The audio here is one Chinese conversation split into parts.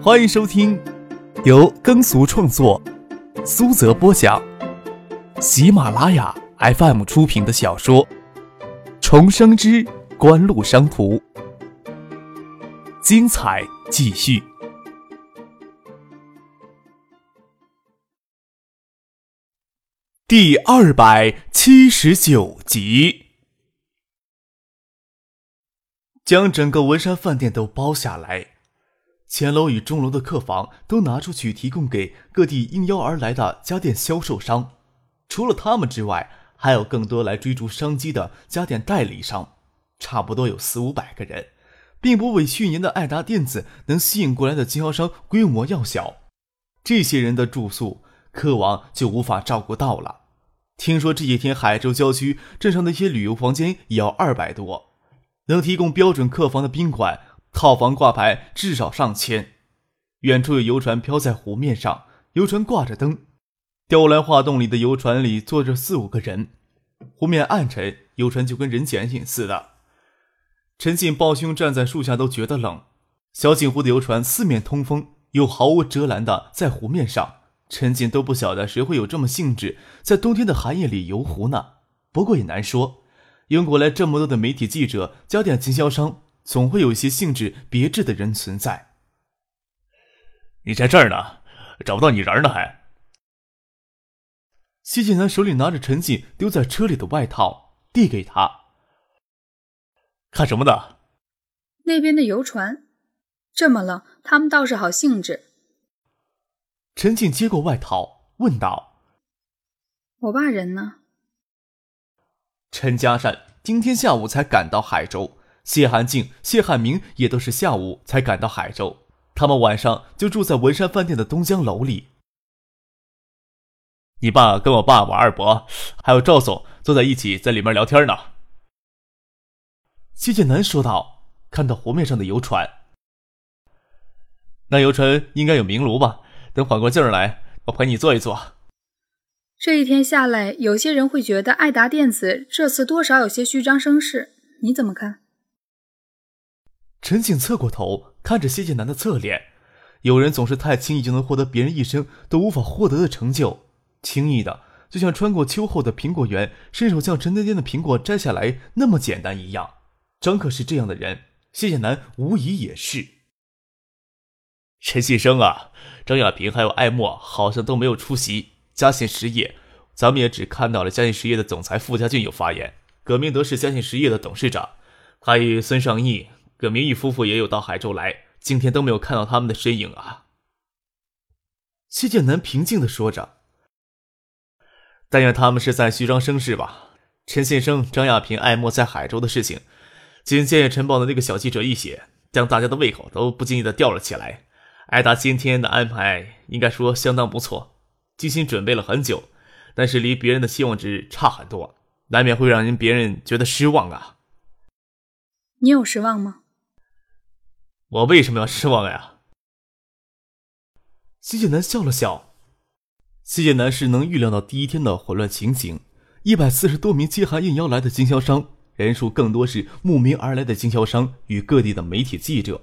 欢迎收听由耕俗创作、苏泽播讲、喜马拉雅 FM 出品的小说《重生之官路商途》，精彩继续，第二百七十九集。将整个文山饭店都包下来，前楼与中楼的客房都拿出去提供给各地应邀而来的家电销售商。除了他们之外，还有更多来追逐商机的家电代理商，差不多有四五百个人，并不比去年的爱达电子能吸引过来的经销商规模要小。这些人的住宿、客网就无法照顾到了。听说这几天海州郊区镇上那些旅游房间也要二百多。能提供标准客房的宾馆，套房挂牌至少上千。远处有游船漂在湖面上，游船挂着灯，雕栏画栋里的游船里坐着四五个人。湖面暗沉，游船就跟人剪影似的。陈进抱胸站在树下都觉得冷。小景湖的游船四面通风，又毫无遮拦的在湖面上，陈进都不晓得谁会有这么兴致在冬天的寒夜里游湖呢。不过也难说。英国来这么多的媒体记者、家电经销商，总会有一些兴致别致的人存在。你在这儿呢，找不到你人呢还？谢晋南手里拿着陈静丢在车里的外套，递给他。看什么呢？那边的游船，这么冷，他们倒是好兴致。陈静接过外套，问道：“我爸人呢？”陈家善今天下午才赶到海州，谢寒静、谢汉明也都是下午才赶到海州。他们晚上就住在文山饭店的东江楼里。你爸跟我爸、我二伯还有赵总坐在一起，在里面聊天呢。谢建南说道：“看到湖面上的游船，那游船应该有明炉吧？等缓过劲儿来，我陪你坐一坐。”这一天下来，有些人会觉得爱达电子这次多少有些虚张声势，你怎么看？陈景侧过头看着谢剑南的侧脸，有人总是太轻易就能获得别人一生都无法获得的成就，轻易的就像穿过秋后的苹果园，伸手将沉甸甸的苹果摘下来那么简单一样。张可是这样的人，谢剑南无疑也是。陈信生啊，张亚平还有艾默好像都没有出席。嘉信实业，咱们也只看到了嘉信实业的总裁傅家俊有发言。葛明德是嘉信实业的董事长，他与孙尚义、葛明义夫妇也有到海州来，今天都没有看到他们的身影啊。谢剑南平静的说着：“但愿他们是在虚张声势吧。”陈先生、张亚平、艾莫在海州的事情，仅《见业晨报》的那个小记者一写，将大家的胃口都不经意的吊了起来。艾达今天的安排，应该说相当不错。精心准备了很久，但是离别人的期望值差很多，难免会让人别人觉得失望啊。你有失望吗？我为什么要失望呀？谢剑南笑了笑。谢剑南是能预料到第一天的混乱情形，一百四十多名接函应邀来的经销商，人数更多是慕名而来的经销商与各地的媒体记者。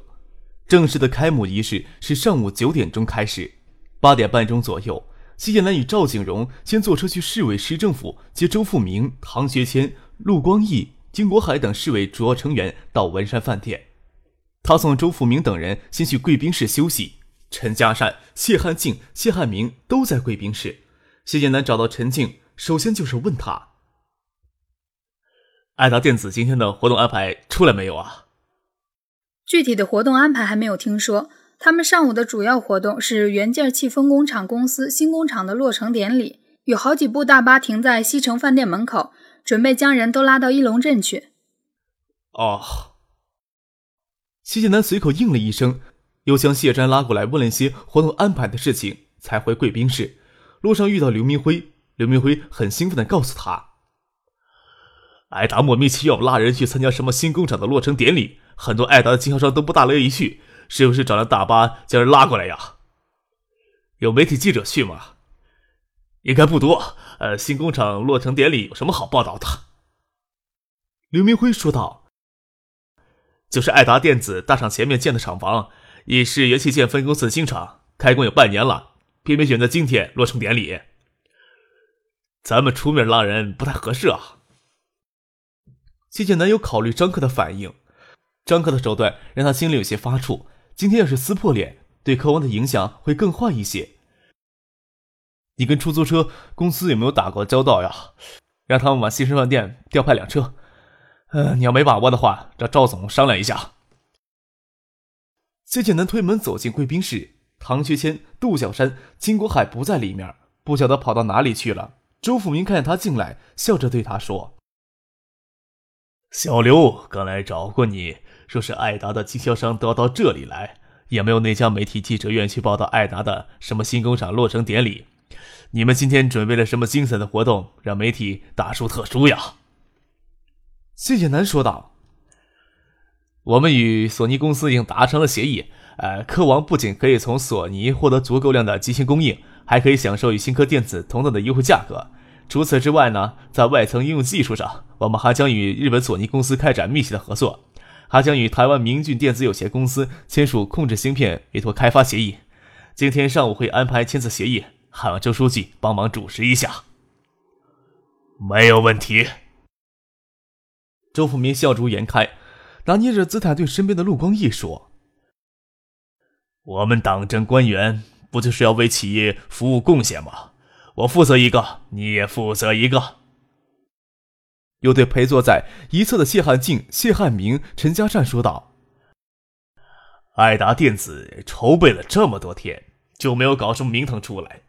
正式的开幕仪式是上午九点钟开始，八点半钟左右。谢剑南与赵景荣先坐车去市委市政府接周富明、唐学谦、陆光义、金国海等市委主要成员到文山饭店。他送周富明等人先去贵宾室休息。陈家善、谢汉静、谢汉明都在贵宾室。谢剑南找到陈静，首先就是问他：“爱达电子今天的活动安排出来没有啊？”具体的活动安排还没有听说。他们上午的主要活动是元件气分工厂公司新工厂的落成典礼，有好几部大巴停在西城饭店门口，准备将人都拉到一龙镇去。哦，谢剑南随口应了一声，又将谢瞻拉过来问了一些活动安排的事情，才回贵宾室。路上遇到刘明辉，刘明辉很兴奋地告诉他：“艾达莫名其妙拉人去参加什么新工厂的落成典礼，很多艾达的经销商都不大乐意去。”是不是找了大巴将人拉过来呀？有媒体记者去吗？应该不多。呃，新工厂落成典礼有什么好报道的？刘明辉说道：“就是爱达电子大厂前面建的厂房，已是元器件分公司的新厂，开工有半年了，偏偏选择今天落成典礼。咱们出面拉人不太合适啊。谢剑南有考虑张克的反应，张克的手段让他心里有些发怵。今天要是撕破脸，对柯王的影响会更坏一些。你跟出租车公司有没有打过交道呀？让他们往西城饭店调派辆车。呃，你要没把握的话，找赵总商量一下。谢剑南推门走进贵宾室，唐学谦、杜小山、金国海不在里面，不晓得跑到哪里去了。周富明看见他进来，笑着对他说：“小刘刚来找过你，说是艾达的经销商都要到这里来，也没有那家媒体记者愿意去报道艾达的什么新工厂落成典礼。”你们今天准备了什么精彩的活动，让媒体大书特书呀？谢谢南说道：“我们与索尼公司已经达成了协议，呃，科王不仅可以从索尼获得足够量的机芯供应，还可以享受与新科电子同等的优惠价格。除此之外呢，在外层应用技术上，我们还将与日本索尼公司开展密切的合作，还将与台湾明骏电子有限公司签署控制芯片委托开发协议。今天上午会安排签字协议。”喊望周书记帮忙主持一下，没有问题。周富民笑逐颜开，拿捏着姿态对身边的陆光义说：“我们党政官员不就是要为企业服务贡献吗？我负责一个，你也负责一个。”又对陪坐在一侧的谢汉静、谢汉明、陈家善说道：“爱达电子筹备了这么多天，就没有搞什么名堂出来。”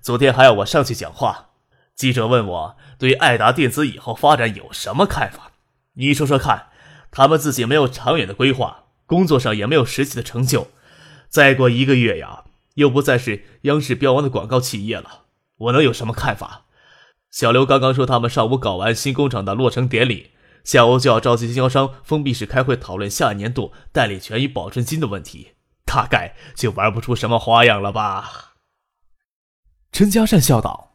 昨天还要我上去讲话，记者问我对爱达电子以后发展有什么看法？你说说看，他们自己没有长远的规划，工作上也没有实际的成就，再过一个月呀，又不再是央视标王的广告企业了，我能有什么看法？小刘刚刚说他们上午搞完新工厂的落成典礼，下午就要召集经销商封闭式开会讨论下年度代理权与保证金的问题，大概就玩不出什么花样了吧。陈嘉善笑道：“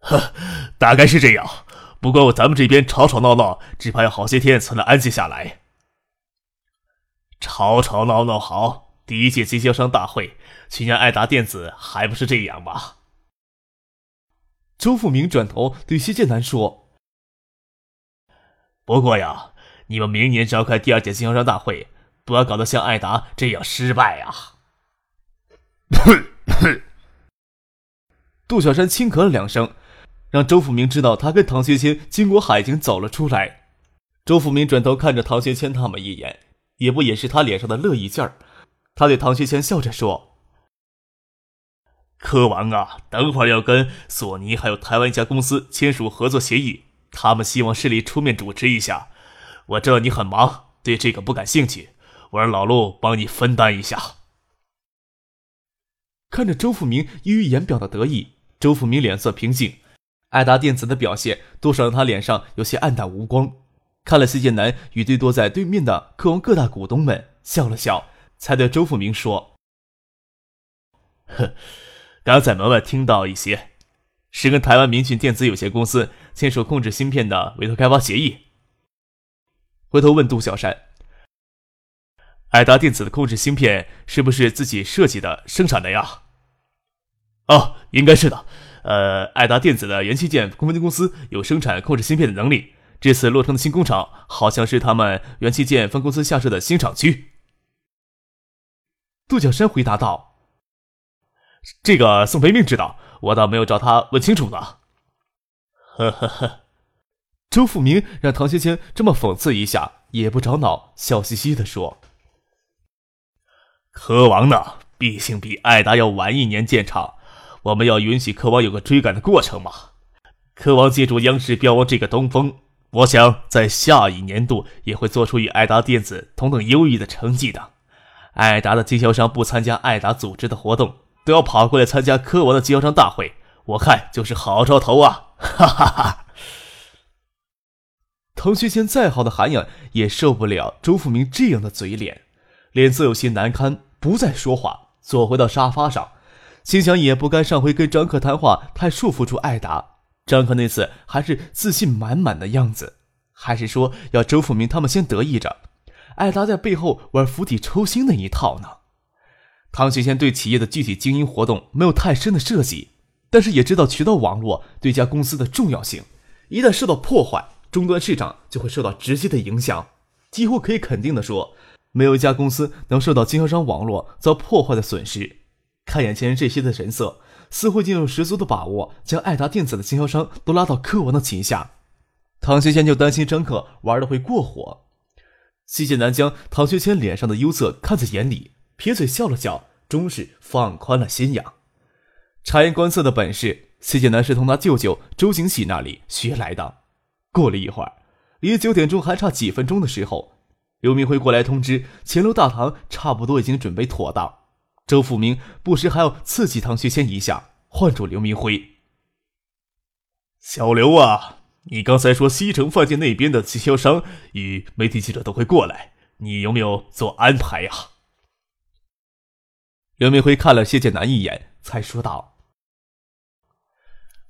呵，大概是这样。不过咱们这边吵吵闹闹，只怕要好些天才能安静下来。吵吵闹闹好，第一届经销商大会，去年爱达电子还不是这样吗？”周富明转头对谢剑南说：“不过呀，你们明年召开第二届经销商大会，不要搞得像爱达这样失败啊！”杜小山轻咳了两声，让周富明知道他跟唐学谦、经过海景走了出来。周富明转头看着唐学谦他们一眼，也不掩饰他脸上的乐意劲儿。他对唐学谦笑着说：“科王啊，等会儿要跟索尼还有台湾一家公司签署合作协议，他们希望市里出面主持一下。我知道你很忙，对这个不感兴趣，我让老陆帮你分担一下。”看着周富明溢于言表的得意。周富明脸色平静，爱达电子的表现多少让他脸上有些黯淡无光。看了谢剑南与对坐在对面的科王各大股东们笑了笑，才对周富明说：“呵，刚在门外听到一些，是跟台湾明讯电子有限公司签署控制芯片的委托开发协议。”回头问杜小山：“爱达电子的控制芯片是不是自己设计的、生产的呀？”哦，应该是的。呃，爱达电子的元器件分公司有生产控制芯片的能力。这次落成的新工厂好像是他们元器件分公司下设的新厂区。杜小山回答道：“这个宋培明知道，我倒没有找他问清楚呢。”呵呵呵。周富明让唐芊芊这么讽刺一下，也不着恼，笑嘻嘻的说：“科王呢，毕竟比爱达要晚一年建厂。”我们要允许科王有个追赶的过程嘛？科王借助央视标王这个东风，我想在下一年度也会做出与爱达电子同等优异的成绩的。爱达的经销商不参加爱达组织的活动，都要跑过来参加科王的经销商大会，我看就是好兆头啊！哈哈哈。唐学谦再好的涵养也受不了周富明这样的嘴脸，脸色有些难堪，不再说话，坐回到沙发上。心想也不该上回跟张克谈话太束缚住艾达。张克那次还是自信满满的样子，还是说要周富明他们先得意着？艾达在背后玩釜底抽薪那一套呢？唐学谦对企业的具体经营活动没有太深的设计，但是也知道渠道网络对家公司的重要性。一旦受到破坏，终端市场就会受到直接的影响。几乎可以肯定的说，没有一家公司能受到经销商网络遭破坏的损失。看眼前这些的神色，似乎已经有十足的把握将爱达电子的经销商都拉到柯王的旗下。唐学谦就担心张克玩的会过火。西剑南将唐学谦脸上的忧色看在眼里。撇嘴笑了笑，终是放宽了心眼。察言观色的本事，谢剑南是从他舅舅周景喜那里学来的。过了一会儿，离九点钟还差几分钟的时候，刘明辉过来通知，前楼大堂差不多已经准备妥当。周富明不时还要刺激唐学谦一下，唤住刘明辉：“小刘啊，你刚才说西城饭店那边的经销商与媒体记者都会过来，你有没有做安排呀？”刘明辉看了谢剑南一眼，才说道：“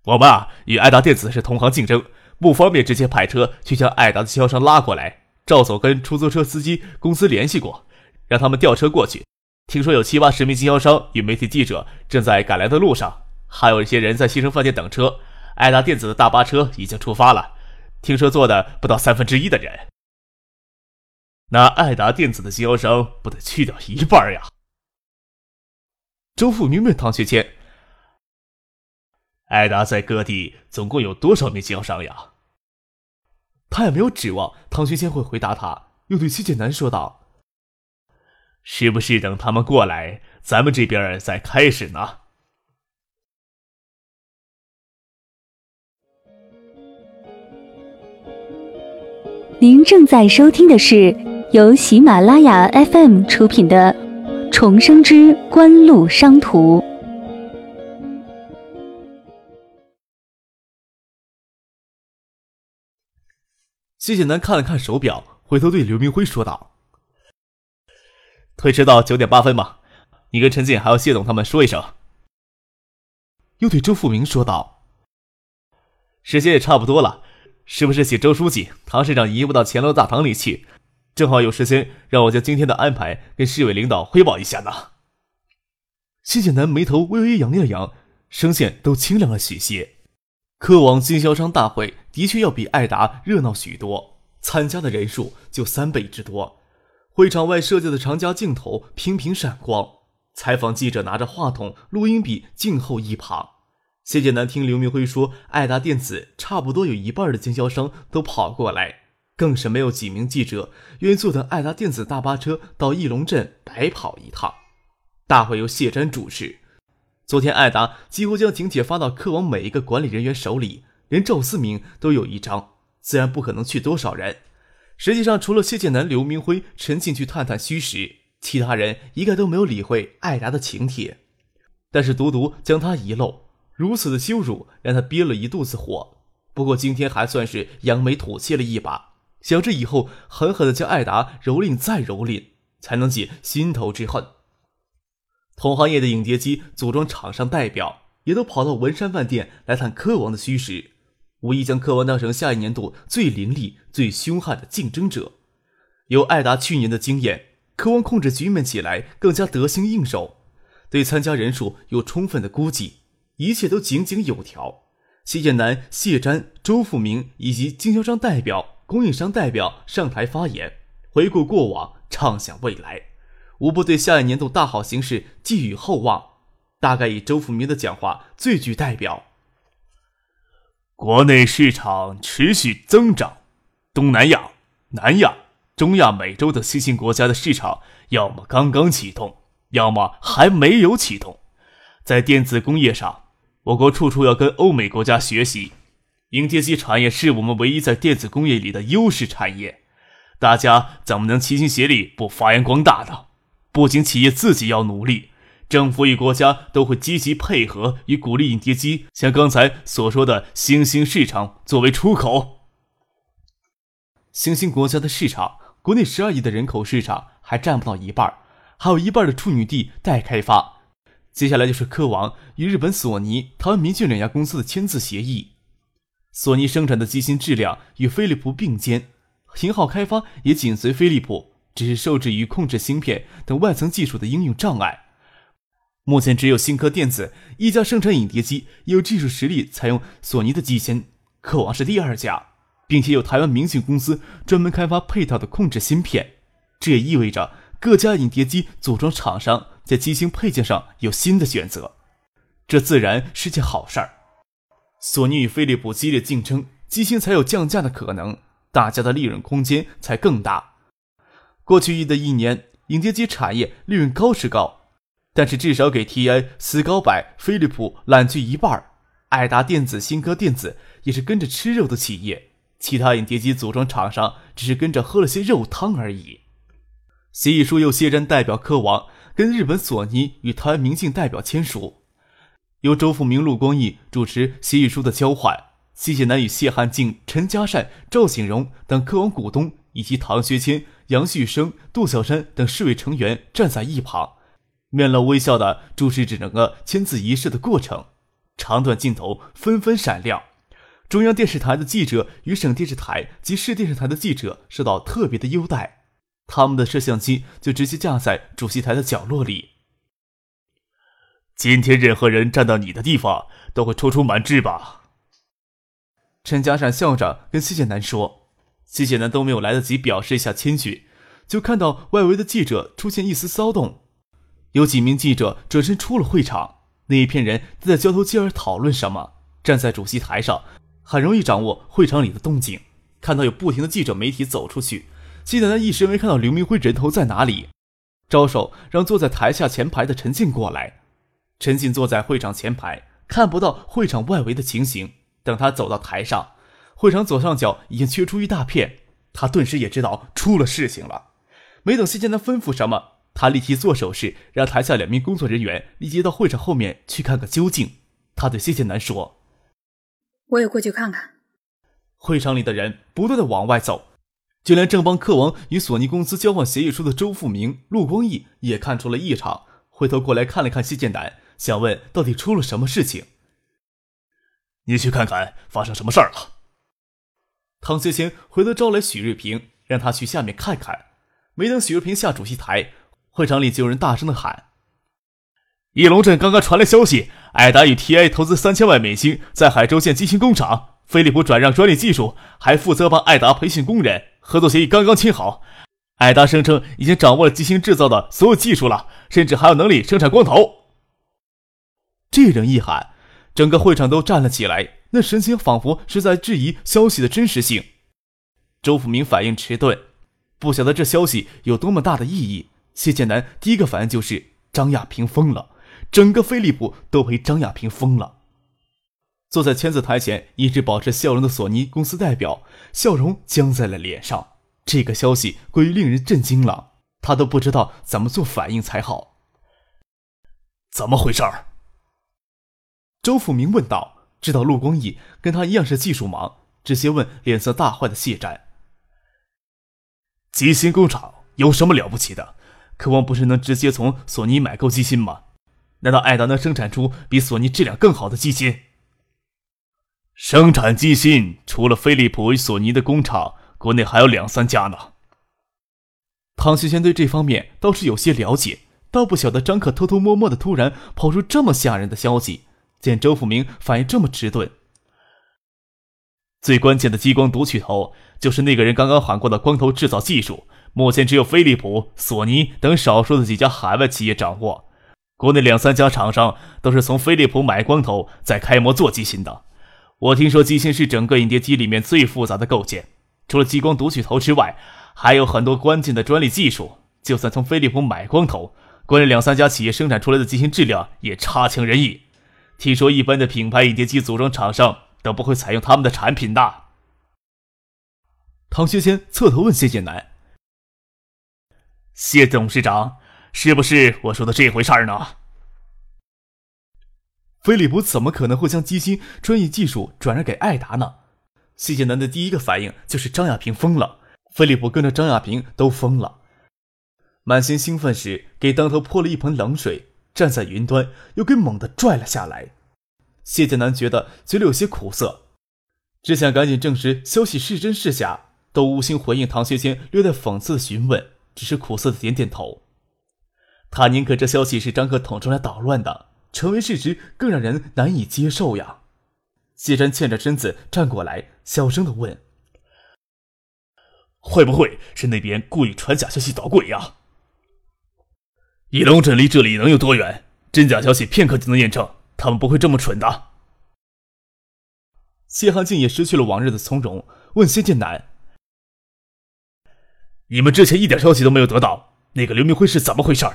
我们与爱达电子是同行竞争，不方便直接派车去将爱达的经销商拉过来。赵总跟出租车司机公司联系过，让他们调车过去。听说有七八十名经销商与媒体记者正在赶来的路上，还有一些人在西城饭店等车。爱达电子的大巴车已经出发了，听说坐的不到三分之一的人。那爱达电子的经销商不得去掉一半呀？”周富明问唐学谦：“艾达在各地总共有多少名经销商呀？”他也没有指望唐学谦会回答他，又对谢剑南说道：“是不是等他们过来，咱们这边再开始呢？”您正在收听的是由喜马拉雅 FM 出品的。重生之官路商途。谢谢南看了看手表，回头对刘明辉说道：“推迟到九点八分吧，你跟陈进还有谢总他们说一声。”又对周富明说道：“时间也差不多了，是不是请周书记、唐市长移步到前楼大堂里去？”正好有时间，让我将今天的安排跟市委领导汇报一下呢。谢剑南眉头微微扬了扬，声线都清亮了许些。科网经销商大会的确要比爱达热闹许多，参加的人数就三倍之多。会场外设计的长焦镜头频频闪光，采访记者拿着话筒、录音笔静候一旁。谢剑南听刘明辉说，爱达电子差不多有一半的经销商都跑过来。更是没有几名记者愿意坐等爱达电子大巴车到义龙镇白跑一趟。大会由谢瞻主持。昨天爱达几乎将请帖发到客网每一个管理人员手里，连赵思明都有一张，自然不可能去多少人。实际上，除了谢剑南、刘明辉、陈进去探探虚实，其他人一概都没有理会艾达的请帖。但是独独将他遗漏，如此的羞辱让他憋了一肚子火。不过今天还算是扬眉吐气了一把。想着以后狠狠的将艾达蹂躏再蹂躏，才能解心头之恨。同行业的影碟机组装厂商代表也都跑到文山饭店来探柯王的虚实，无意将科王当成下一年度最凌厉、最凶悍的竞争者。有艾达去年的经验，科王控制局面起来更加得心应手，对参加人数有充分的估计，一切都井井有条。谢剑南、谢瞻、周富明以及经销商代表。供应商代表上台发言，回顾过往，畅想未来，无不对下一年度大好形势寄予厚望。大概以周富明的讲话最具代表。国内市场持续增长，东南亚、南亚、中亚、美洲等新兴国家的市场，要么刚刚启动，要么还没有启动。在电子工业上，我国处处要跟欧美国家学习。影碟机产业是我们唯一在电子工业里的优势产业，大家怎么能齐心协力不发扬光大呢？不仅企业自己要努力，政府与国家都会积极配合与鼓励影碟机，像刚才所说的新兴市场作为出口。新兴国家的市场，国内十二亿的人口市场还占不到一半，还有一半的处女地待开发。接下来就是科王与日本索尼、台湾明骏两家公司的签字协议。索尼生产的机芯质量与飞利浦并肩，型号开发也紧随飞利浦，只是受制于控制芯片等外层技术的应用障碍。目前只有新科电子一家生产影碟机有技术实力采用索尼的机芯，科王是第二家，并且有台湾明讯公司专门开发配套的控制芯片。这也意味着各家影碟机组装厂商在机芯配件上有新的选择，这自然是件好事儿。索尼与飞利浦激烈竞争，机芯才有降价的可能，大家的利润空间才更大。过去一的一年，影碟机产业利润高是高，但是至少给 TI、斯高柏、飞利浦揽去一半。爱达电子、新科电子也是跟着吃肉的企业，其他影碟机组装厂商只是跟着喝了些肉汤而已。协议书由谢詹代表科王跟日本索尼与台湾明镜代表签署，由周富明、陆光义主持协议书的交换。谢谢南与谢汉静、陈嘉善、赵景荣等科王股东，以及唐学谦、杨旭生、杜小山等市委成员站在一旁，面露微笑的主持整个签字仪式的过程。长短镜头纷纷闪亮，中央电视台的记者与省电视台及市电视台的记者受到特别的优待。他们的摄像机就直接架在主席台的角落里。今天任何人站到你的地方，都会抽出满志吧？陈家善笑着跟谢建南说。谢建南都没有来得及表示一下谦虚，就看到外围的记者出现一丝骚动，有几名记者转身出了会场。那一片人都在交头接耳讨论什么。站在主席台上，很容易掌握会场里的动静。看到有不停的记者媒体走出去。谢奶奶一时没看到刘明辉人头在哪里，招手让坐在台下前排的陈静过来。陈静坐在会场前排，看不到会场外围的情形。等他走到台上，会场左上角已经缺出一大片，他顿时也知道出了事情了。没等谢建南吩咐什么，他立即做手势，让台下两名工作人员立即到会场后面去看个究竟。他对谢建南说：“我也过去看看。”会场里的人不断的往外走。就连正帮克王与索尼公司交换协议书的周富明、陆光义也看出了异常，回头过来看了看谢建南，想问到底出了什么事情。你去看看发生什么事儿了。唐学谦回头招来许瑞平，让他去下面看看。没等许瑞平下主席台，会场里就有人大声的喊：“翼龙镇刚刚传来消息，艾达与 TI 投资三千万美金在海州建机芯工厂。”飞利浦转让专利技术，还负责帮艾达培训工人。合作协议刚刚签好，艾达声称已经掌握了机芯制造的所有技术了，甚至还有能力生产光头。这人一喊，整个会场都站了起来，那神情仿佛是在质疑消息的真实性。周福明反应迟钝，不晓得这消息有多么大的意义。谢建南第一个反应就是张亚平疯了，整个飞利浦都陪张亚平疯了。坐在签字台前一直保持笑容的索尼公司代表，笑容僵在了脸上。这个消息过于令人震惊了，他都不知道怎么做反应才好。怎么回事？周富明问道。知道陆光义跟他一样是技术盲，直接问脸色大坏的谢战。吉星工厂有什么了不起的？渴望不是能直接从索尼买购机芯吗？难道爱达能生产出比索尼质量更好的机芯？生产机芯除了飞利浦与索尼的工厂，国内还有两三家呢。唐学谦对这方面倒是有些了解，倒不晓得张可偷偷摸摸的突然跑出这么吓人的消息。见周富明反应这么迟钝，最关键的激光读取头就是那个人刚刚喊过的光头制造技术，目前只有飞利浦、索尼等少数的几家海外企业掌握，国内两三家厂商都是从飞利浦买光头再开模做机芯的。我听说机芯是整个影碟机里面最复杂的构件，除了激光读取头之外，还有很多关键的专利技术。就算从飞利浦买光头，国内两三家企业生产出来的机芯质量也差强人意。听说一般的品牌影碟机组装厂商都不会采用他们的产品的。唐学谦侧头问谢建南：“谢董事长，是不是我说的这回事儿呢？”飞利浦怎么可能会将机芯专业技术转让给艾达呢？谢建南的第一个反应就是张亚平疯了，飞利浦跟着张亚平都疯了。满心兴奋时，给当头泼了一盆冷水，站在云端又给猛地拽了下来。谢建南觉得嘴里有些苦涩，只想赶紧证实消息是真是假，都无心回应唐学谦略带讽刺的询问。只是苦涩的点点头。他宁可这消息是张克捅出来捣乱的，成为事实更让人难以接受呀。谢真欠着身子站过来，小声的问：“会不会是那边故意传假消息捣鬼呀？”翼龙镇离这里能有多远？真假消息片刻就能验证，他们不会这么蠢的。谢汉静也失去了往日的从容，问谢剑南：“你们之前一点消息都没有得到，那个刘明辉是怎么回事？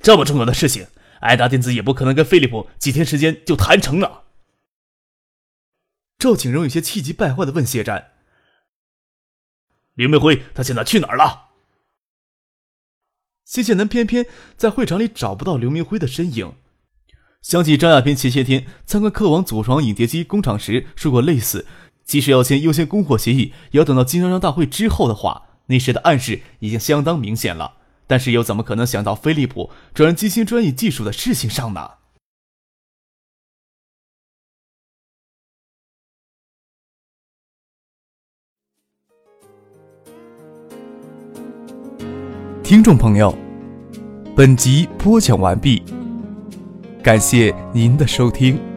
这么重要的事情，爱达电子也不可能跟飞利浦几天时间就谈成了。”赵景荣有些气急败坏的问谢战：“刘明辉他现在去哪儿了？”谢剑南偏偏在会场里找不到刘明辉的身影。想起张亚平前些天参观客网组装影碟机工厂时说过类似，即使要签优先供货协议，也要等到经销商大会之后的话，那时的暗示已经相当明显了。但是又怎么可能想到飞利浦转机芯专业技术的事情上呢？听众朋友，本集播讲完毕。感谢您的收听。